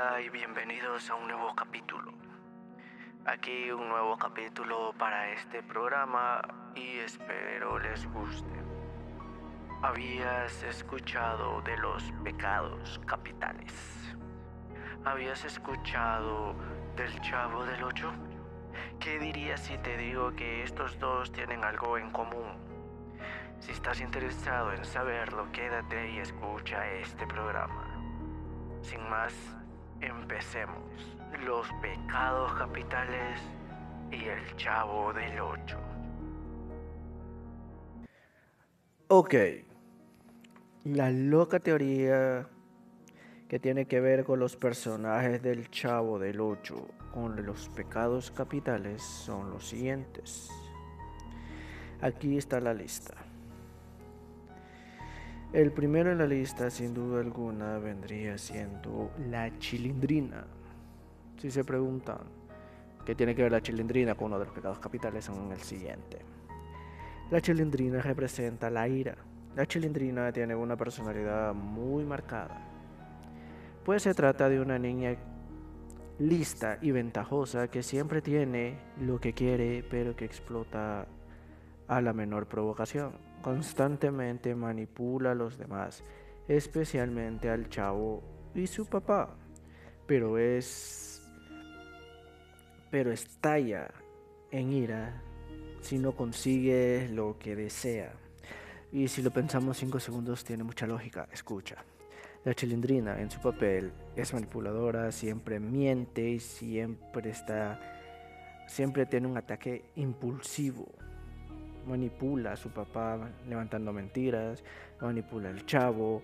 Hola y bienvenidos a un nuevo capítulo. Aquí un nuevo capítulo para este programa y espero les guste. ¿Habías escuchado de los pecados capitales? ¿Habías escuchado del Chavo del Ocho? ¿Qué dirías si te digo que estos dos tienen algo en común? Si estás interesado en saberlo, quédate y escucha este programa. Sin más, empecemos. Los pecados capitales y el chavo del 8. Ok. La loca teoría que tiene que ver con los personajes del chavo del 8 con los pecados capitales son los siguientes. Aquí está la lista. El primero en la lista, sin duda alguna, vendría siendo la chilindrina. Si se preguntan qué tiene que ver la chilindrina con uno de los pecados capitales, son el siguiente. La chilindrina representa la ira. La chilindrina tiene una personalidad muy marcada. Pues se trata de una niña lista y ventajosa que siempre tiene lo que quiere, pero que explota a la menor provocación constantemente manipula a los demás, especialmente al chavo y su papá. Pero es. Pero estalla en ira si no consigue lo que desea. Y si lo pensamos cinco segundos tiene mucha lógica. Escucha. La chilindrina en su papel es manipuladora, siempre miente y siempre está. Siempre tiene un ataque impulsivo manipula a su papá levantando mentiras, manipula al chavo,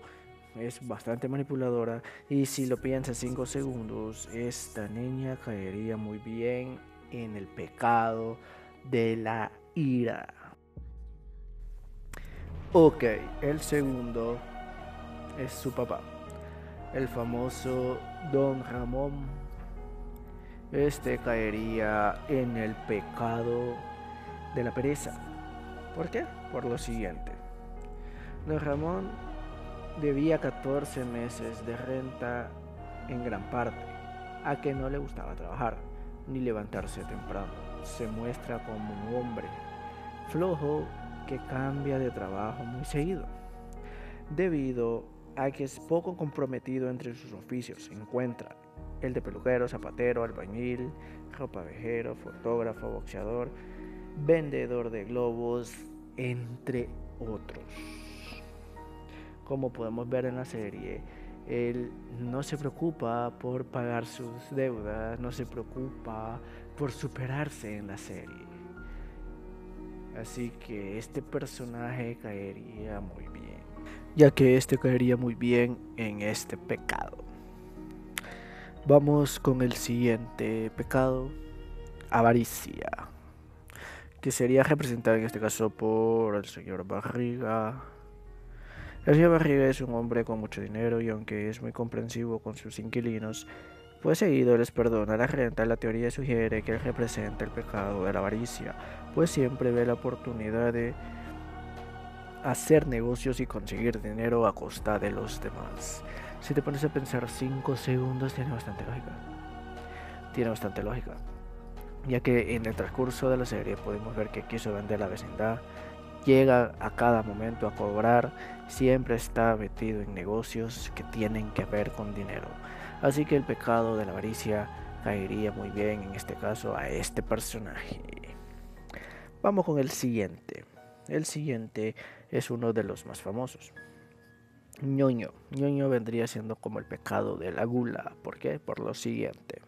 es bastante manipuladora y si lo piensas 5 segundos, esta niña caería muy bien en el pecado de la ira. Ok, el segundo es su papá, el famoso Don Ramón. Este caería en el pecado de la pereza. ¿Por qué? Por lo siguiente. Don Ramón debía 14 meses de renta en gran parte a que no le gustaba trabajar ni levantarse temprano. Se muestra como un hombre flojo que cambia de trabajo muy seguido, debido a que es poco comprometido entre sus oficios. Se encuentra el de peluquero, zapatero, albañil, ropavejero, fotógrafo, boxeador, vendedor de globos, entre otros. Como podemos ver en la serie, él no se preocupa por pagar sus deudas, no se preocupa por superarse en la serie. Así que este personaje caería muy bien, ya que este caería muy bien en este pecado. Vamos con el siguiente pecado, avaricia que sería representado en este caso por el señor Barriga. El señor Barriga es un hombre con mucho dinero y aunque es muy comprensivo con sus inquilinos, pues seguido les perdona la renta. La teoría sugiere que él representa el pecado de la avaricia, pues siempre ve la oportunidad de hacer negocios y conseguir dinero a costa de los demás. Si te pones a pensar 5 segundos, tiene bastante lógica. Tiene bastante lógica ya que en el transcurso de la serie podemos ver que quiso vender la vecindad, llega a cada momento a cobrar, siempre está metido en negocios que tienen que ver con dinero. Así que el pecado de la avaricia caería muy bien en este caso a este personaje. Vamos con el siguiente. El siguiente es uno de los más famosos. ñoño. ñoño vendría siendo como el pecado de la gula. ¿Por qué? Por lo siguiente.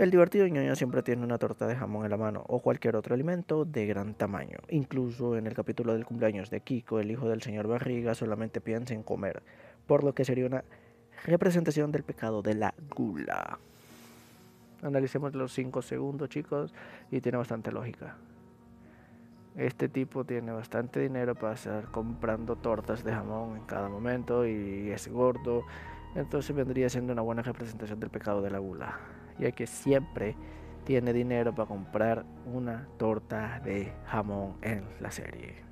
El divertido ñoño siempre tiene una torta de jamón en la mano o cualquier otro alimento de gran tamaño. Incluso en el capítulo del cumpleaños de Kiko, el hijo del señor Barriga solamente piensa en comer, por lo que sería una representación del pecado de la gula. Analicemos los 5 segundos, chicos, y tiene bastante lógica. Este tipo tiene bastante dinero para estar comprando tortas de jamón en cada momento y es gordo. Entonces vendría siendo una buena representación del pecado de la gula ya que siempre tiene dinero para comprar una torta de jamón en la serie.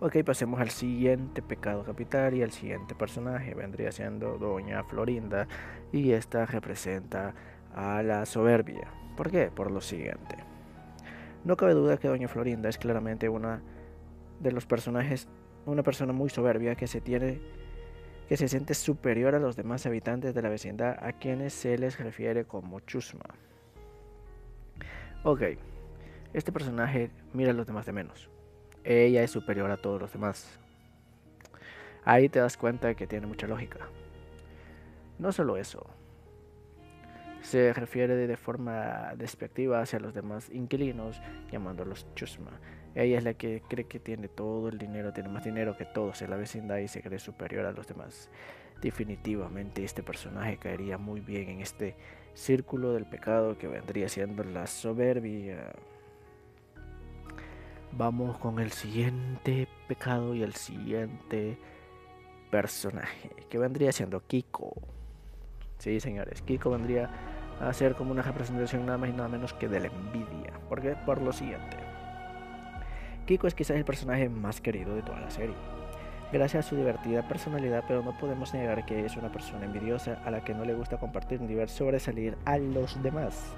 Ok, pasemos al siguiente pecado capital y el siguiente personaje vendría siendo Doña Florinda y esta representa a la soberbia. ¿Por qué? Por lo siguiente. No cabe duda que Doña Florinda es claramente una de los personajes, una persona muy soberbia que se tiene que se siente superior a los demás habitantes de la vecindad a quienes se les refiere como chusma. Ok, este personaje mira a los demás de menos. Ella es superior a todos los demás. Ahí te das cuenta que tiene mucha lógica. No solo eso, se refiere de forma despectiva hacia los demás inquilinos, llamándolos chusma. Ella es la que cree que tiene todo el dinero, tiene más dinero que todos en la vecindad y se cree superior a los demás. Definitivamente este personaje caería muy bien en este círculo del pecado que vendría siendo la soberbia. Vamos con el siguiente pecado y el siguiente personaje, que vendría siendo Kiko. Sí, señores, Kiko vendría a ser como una representación nada más y nada menos que de la envidia. ¿Por qué? Por lo siguiente. Kiko es quizás el personaje más querido de toda la serie, gracias a su divertida personalidad, pero no podemos negar que es una persona envidiosa a la que no le gusta compartir ni ver sobresalir a los demás.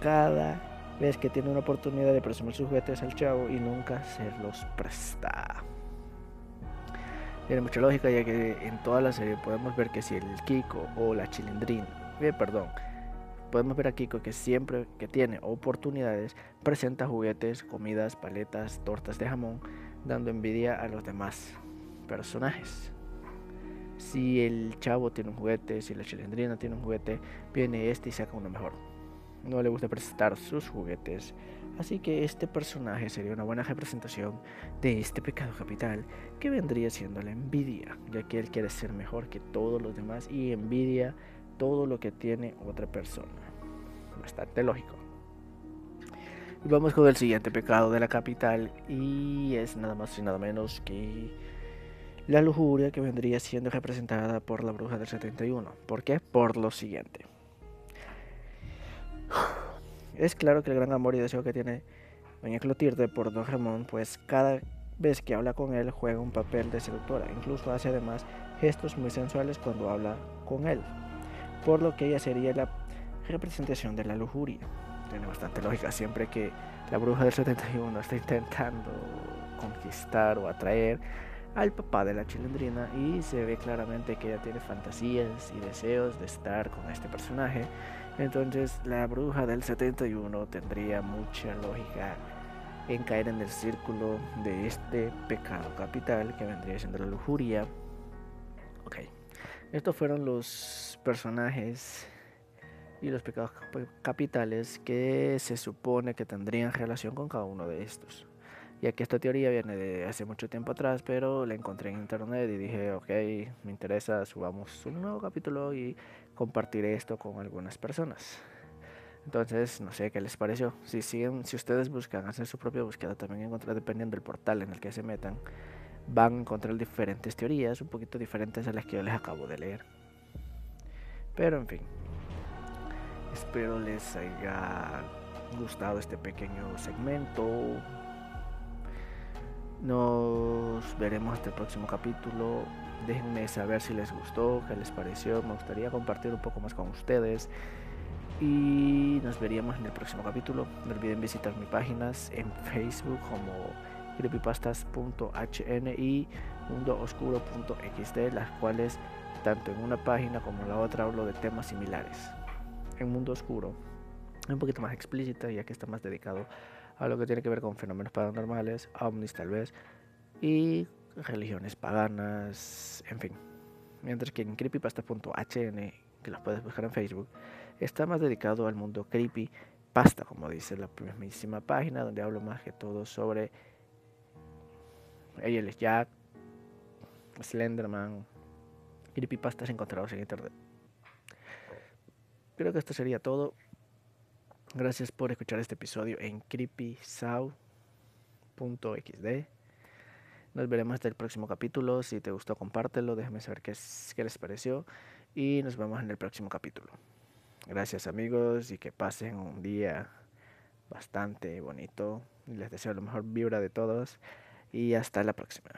Cada vez que tiene una oportunidad de presumir sus juguetes al chavo y nunca se los presta. Tiene mucha lógica ya que en toda la serie podemos ver que si el Kiko o la Chilindrina, eh, perdón, podemos ver a Kiko que siempre que tiene oportunidades presenta juguetes, comidas, paletas, tortas de jamón, dando envidia a los demás personajes. Si el chavo tiene un juguete, si la chilindrina tiene un juguete, viene este y saca uno mejor. No le gusta presentar sus juguetes Así que este personaje sería una buena representación de este pecado capital que vendría siendo la envidia, ya que él quiere ser mejor que todos los demás y envidia todo lo que tiene otra persona. Bastante lógico. Vamos con el siguiente pecado de la capital y es nada más y nada menos que la lujuria que vendría siendo representada por la bruja del 71. ¿Por qué? Por lo siguiente. Es claro que el gran amor y deseo que tiene Doña Clotilde por Don Ramón, pues cada vez que habla con él juega un papel de seductora, incluso hace además gestos muy sensuales cuando habla con él, por lo que ella sería la representación de la lujuria. Tiene bastante lógica siempre que la bruja del 71 está intentando conquistar o atraer al papá de la chilindrina y se ve claramente que ella tiene fantasías y deseos de estar con este personaje entonces la bruja del 71 tendría mucha lógica en caer en el círculo de este pecado capital que vendría siendo la lujuria. Ok, estos fueron los personajes y los pecados capitales que se supone que tendrían relación con cada uno de estos. Y aquí esta teoría viene de hace mucho tiempo atrás, pero la encontré en internet y dije, ok, me interesa, subamos un nuevo capítulo y compartiré esto con algunas personas. Entonces, no sé qué les pareció. Si siguen, si ustedes buscan hacer su propia búsqueda, también encontrar, dependiendo del portal en el que se metan, van a encontrar diferentes teorías, un poquito diferentes a las que yo les acabo de leer. Pero en fin, espero les haya gustado este pequeño segmento. Nos veremos hasta el próximo capítulo. Déjenme saber si les gustó, qué les pareció. Me gustaría compartir un poco más con ustedes. Y nos veríamos en el próximo capítulo. No olviden visitar mis páginas en Facebook como creepypastas.hn y mundooscuro.xd, las cuales tanto en una página como en la otra hablo de temas similares. En Mundo Oscuro, un poquito más explícita, ya que está más dedicado a lo que tiene que ver con fenómenos paranormales, ovnis tal vez, y religiones paganas, en fin. Mientras que en creepypasta.hn, que los puedes buscar en Facebook, está más dedicado al mundo creepypasta, como dice la mismísima página, donde hablo más que todo sobre es Jack, Slenderman, creepypastas encontrados en internet. Creo que esto sería todo. Gracias por escuchar este episodio en creepysau.xd. Nos veremos hasta el próximo capítulo. Si te gustó, compártelo. Déjame saber qué, qué les pareció. Y nos vemos en el próximo capítulo. Gracias amigos y que pasen un día bastante bonito. Les deseo lo mejor vibra de todos. y hasta la próxima.